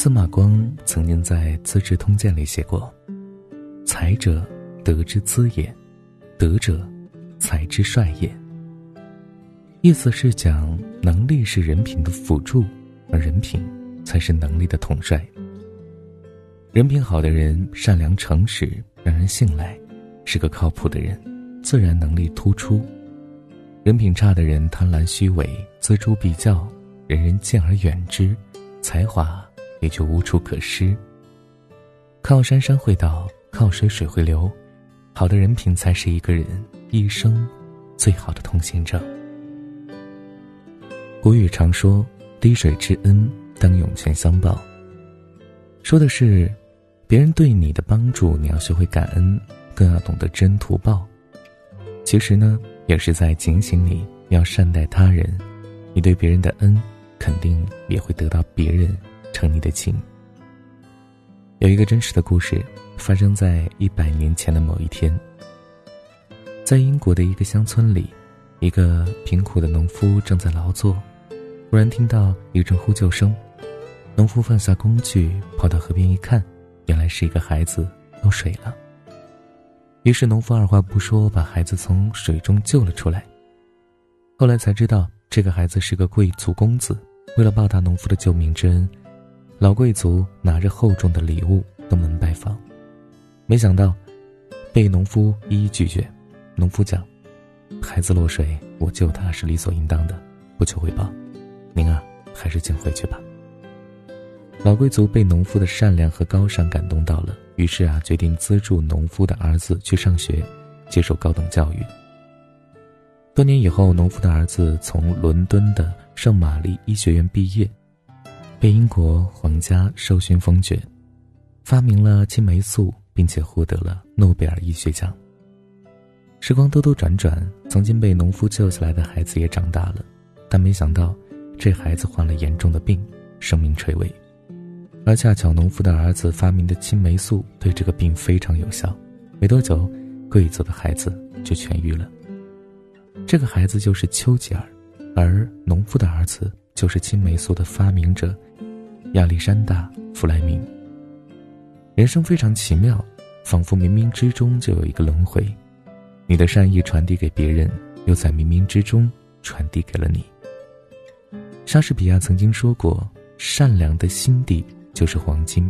司马光曾经在《资治通鉴》里写过：“才者，德之资也；德者，才之帅也。”意思是讲，能力是人品的辅助，而人品才是能力的统帅。人品好的人，善良诚实，让人信赖，是个靠谱的人，自然能力突出；人品差的人，贪婪虚伪，锱铢必较，人人敬而远之，才华也就无处可施。靠山山会倒，靠水水会流，好的人品才是一个人一生最好的通行证。古语常说：“滴水之恩，当涌泉相报。”说的是，别人对你的帮助，你要学会感恩，更要懂得知恩图报。其实呢，也是在警醒你要善待他人。你对别人的恩，肯定也会得到别人承你的情。有一个真实的故事，发生在一百年前的某一天，在英国的一个乡村里，一个贫苦的农夫正在劳作，忽然听到一阵呼救声。农夫放下工具，跑到河边一看，原来是一个孩子落水了。于是农夫二话不说，把孩子从水中救了出来。后来才知道，这个孩子是个贵族公子。为了报答农夫的救命之恩，老贵族拿着厚重的礼物登门拜访，没想到被农夫一一拒绝。农夫讲：“孩子落水，我救他是理所应当的，不求回报。您啊，还是请回去吧。”老贵族被农夫的善良和高尚感动到了，于是啊，决定资助农夫的儿子去上学，接受高等教育。多年以后，农夫的儿子从伦敦的圣玛丽医学院毕业，被英国皇家授勋封爵，发明了青霉素，并且获得了诺贝尔医学奖。时光兜兜转转，曾经被农夫救下来的孩子也长大了，但没想到，这孩子患了严重的病，生命垂危。而恰巧农夫的儿子发明的青霉素对这个病非常有效，没多久，贵族的孩子就痊愈了。这个孩子就是丘吉尔，而农夫的儿子就是青霉素的发明者亚历山大·弗莱明。人生非常奇妙，仿佛冥冥之中就有一个轮回，你的善意传递给别人，又在冥冥之中传递给了你。莎士比亚曾经说过：“善良的心地。”就是黄金，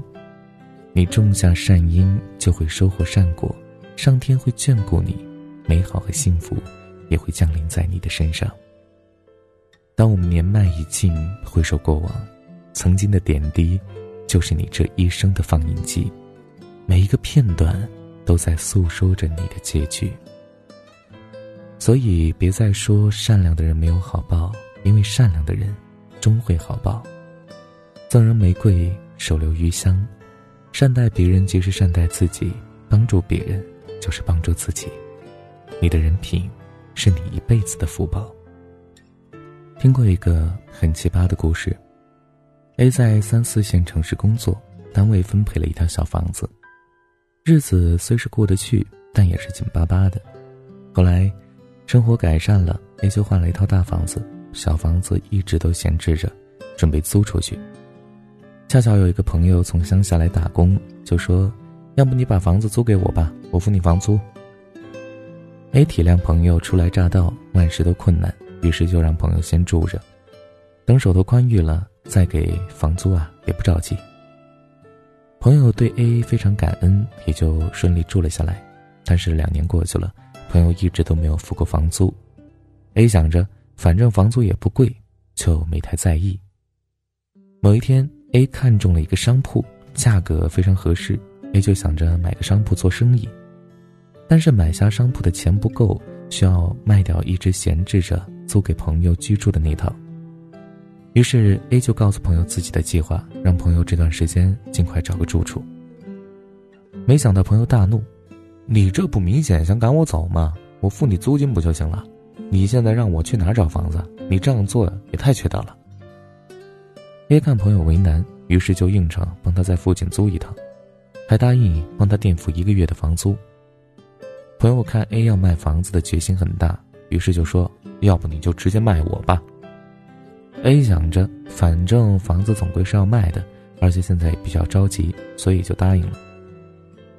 你种下善因，就会收获善果，上天会眷顾你，美好和幸福也会降临在你的身上。当我们年迈已尽，回首过往，曾经的点滴，就是你这一生的放映机，每一个片段都在诉说着你的结局。所以，别再说善良的人没有好报，因为善良的人终会好报。赠人玫瑰。手留余香，善待别人即是善待自己，帮助别人就是帮助自己。你的人品，是你一辈子的福报。听过一个很奇葩的故事：A 在三四线城市工作，单位分配了一套小房子，日子虽是过得去，但也是紧巴巴的。后来，生活改善了，A 就换了一套大房子，小房子一直都闲置着，准备租出去。恰巧有一个朋友从乡下来打工，就说：“要不你把房子租给我吧，我付你房租。”A 体谅朋友初来乍到，万事都困难，于是就让朋友先住着，等手头宽裕了再给房租啊，也不着急。朋友对 A 非常感恩，也就顺利住了下来。但是两年过去了，朋友一直都没有付过房租。A 想着反正房租也不贵，就没太在意。某一天。A 看中了一个商铺，价格非常合适，A 就想着买个商铺做生意，但是买下商铺的钱不够，需要卖掉一直闲置着租给朋友居住的那套。于是 A 就告诉朋友自己的计划，让朋友这段时间尽快找个住处。没想到朋友大怒：“你这不明显想赶我走吗？我付你租金不就行了？你现在让我去哪儿找房子？你这样做也太缺德了。” A 看朋友为难，于是就应承帮他在附近租一套，还答应帮他垫付一个月的房租。朋友看 A 要卖房子的决心很大，于是就说：“要不你就直接卖我吧。”A 想着，反正房子总归是要卖的，而且现在也比较着急，所以就答应了。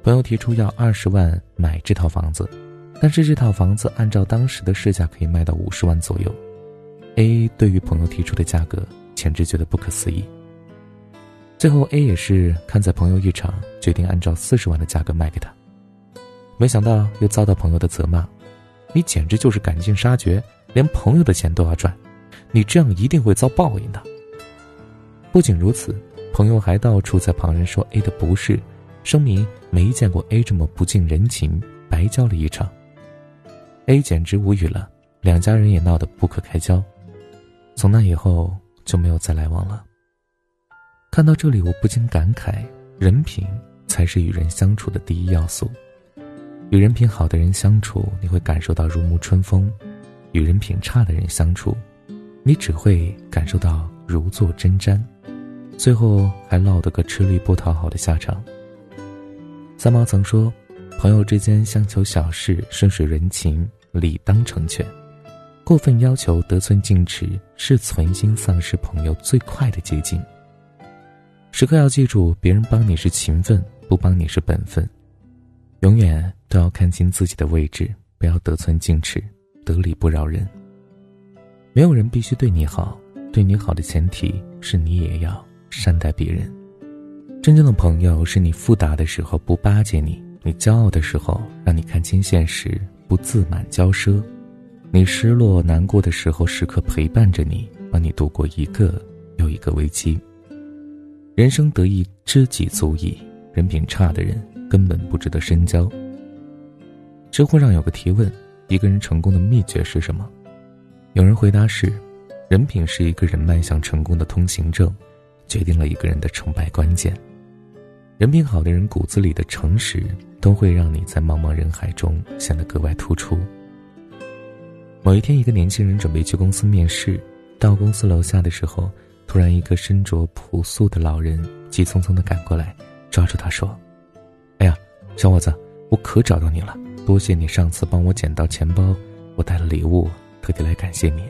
朋友提出要二十万买这套房子，但是这套房子按照当时的市价可以卖到五十万左右。A 对于朋友提出的价格，简直觉得不可思议。最后 A 也是看在朋友一场，决定按照四十万的价格卖给他。没想到又遭到朋友的责骂：“你简直就是赶尽杀绝，连朋友的钱都要赚，你这样一定会遭报应的。”不仅如此，朋友还到处在旁人说 A 的不是，声明没见过 A 这么不近人情，白交了一场。A 简直无语了，两家人也闹得不可开交。从那以后就没有再来往了。看到这里，我不禁感慨：人品才是与人相处的第一要素。与人品好的人相处，你会感受到如沐春风；与人品差的人相处，你只会感受到如坐针毡，最后还落得个吃力不讨好的下场。三毛曾说：“朋友之间相求小事，顺水人情，理当成全。”过分要求得寸进尺，是存心丧失朋友最快的捷径。时刻要记住，别人帮你是情分，不帮你是本分。永远都要看清自己的位置，不要得寸进尺，得理不饶人。没有人必须对你好，对你好的前提是你也要善待别人。真正的朋友是你复杂的时候不巴结你，你骄傲的时候让你看清现实，不自满骄奢。你失落难过的时候，时刻陪伴着你，帮你度过一个又一个危机。人生得意知己足矣，人品差的人根本不值得深交。知乎上有个提问：一个人成功的秘诀是什么？有人回答是：人品是一个人迈向成功的通行证，决定了一个人的成败关键。人品好的人骨子里的诚实，都会让你在茫茫人海中显得格外突出。某一天，一个年轻人准备去公司面试，到公司楼下的时候，突然一个身着朴素的老人急匆匆地赶过来，抓住他说：“哎呀，小伙子，我可找到你了！多谢你上次帮我捡到钱包，我带了礼物，特地来感谢你。”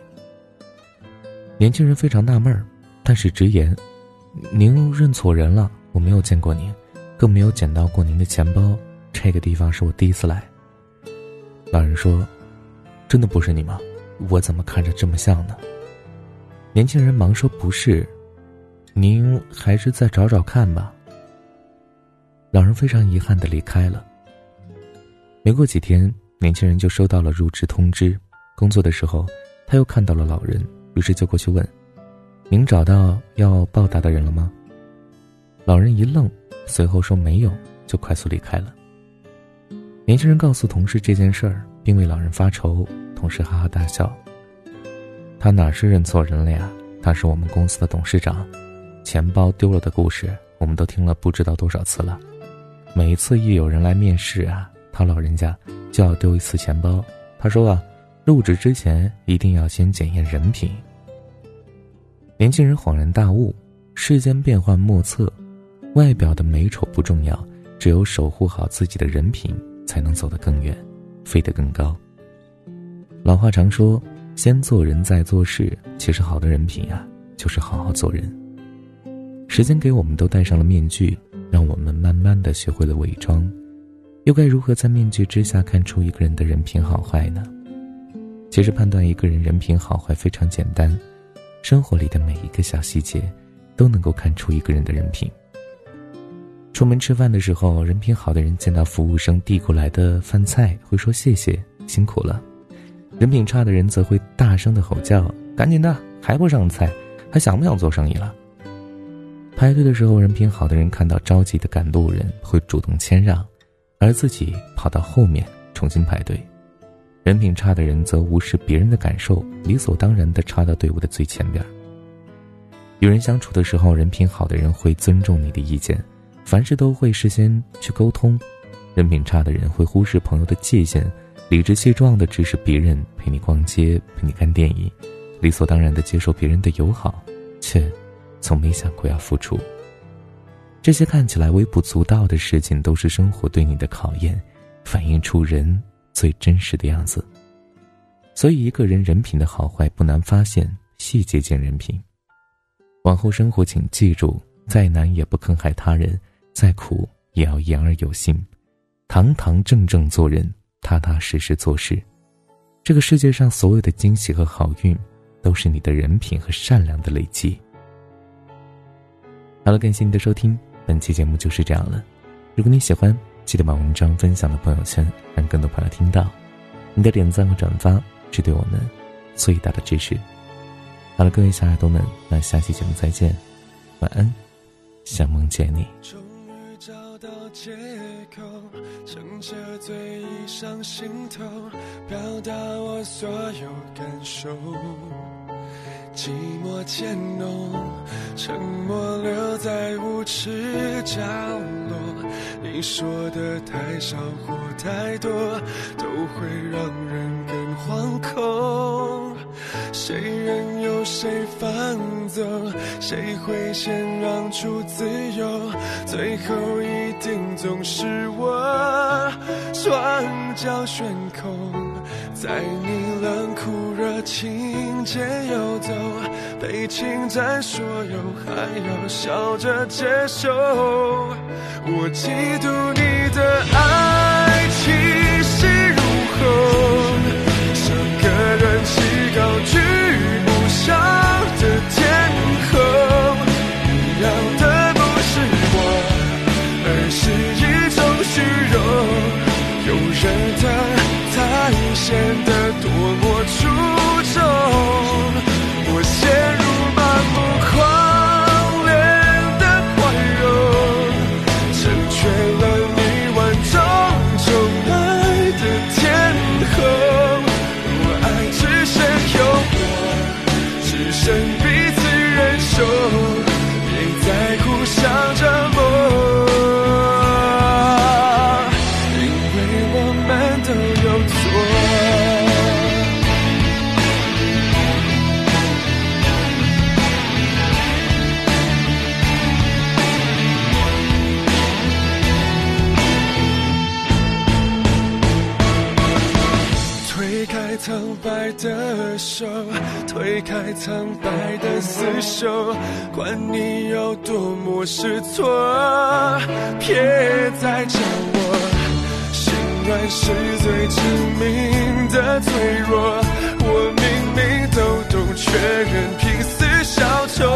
年轻人非常纳闷儿，但是直言：“您认错人了，我没有见过您，更没有捡到过您的钱包，这个地方是我第一次来。”老人说。真的不是你吗？我怎么看着这么像呢？年轻人忙说：“不是，您还是再找找看吧。”老人非常遗憾的离开了。没过几天，年轻人就收到了入职通知。工作的时候，他又看到了老人，于是就过去问：“您找到要报答的人了吗？”老人一愣，随后说：“没有。”就快速离开了。年轻人告诉同事这件事儿。并为老人发愁，同事哈哈大笑。他哪是认错人了呀？他是我们公司的董事长，钱包丢了的故事我们都听了不知道多少次了。每一次一有人来面试啊，他老人家就要丢一次钱包。他说啊，入职之前一定要先检验人品。年轻人恍然大悟：世间变幻莫测，外表的美丑不重要，只有守护好自己的人品，才能走得更远。飞得更高。老话常说：“先做人再做事。”其实，好的人品啊，就是好好做人。时间给我们都戴上了面具，让我们慢慢的学会了伪装。又该如何在面具之下看出一个人的人品好坏呢？其实，判断一个人人品好坏非常简单，生活里的每一个小细节，都能够看出一个人的人品。出门吃饭的时候，人品好的人见到服务生递过来的饭菜，会说谢谢，辛苦了；人品差的人则会大声的吼叫：“赶紧的，还不上菜，还想不想做生意了？”排队的时候，人品好的人看到着急的赶路人，会主动谦让，而自己跑到后面重新排队；人品差的人则无视别人的感受，理所当然的插到队伍的最前边。与人相处的时候，人品好的人会尊重你的意见。凡事都会事先去沟通，人品差的人会忽视朋友的界限，理直气壮的指使别人陪你逛街、陪你看电影，理所当然的接受别人的友好，却从没想过要付出。这些看起来微不足道的事情，都是生活对你的考验，反映出人最真实的样子。所以，一个人人品的好坏不难发现，细节见人品。往后生活，请记住。再难也不坑害他人，再苦也要言而有信，堂堂正正做人，踏踏实实做事。这个世界上所有的惊喜和好运，都是你的人品和善良的累积。好了，感谢你的收听，本期节目就是这样了。如果你喜欢，记得把文章分享到朋友圈，让更多朋友听到。你的点赞和转发是对我们最大的支持。好了，各位小耳朵们，那下期节目再见，晚安，想梦见你。找到借口，撑着醉意上心头，表达我所有感受。寂寞渐浓，沉默留在无耻角落。你说的太少或太多，都会让人更惶恐。谁任由谁放走，谁会先让出自由？最后一定总是我，双脚悬空。在你冷酷热情间游走，被侵占所有，还要笑着接受。我嫉妒你的爱气势如虹，苍白的手，推开苍白的厮守，管你有多么失措，别再叫我。心软是最致命的脆弱，我明明都懂，却仍拼死效忠。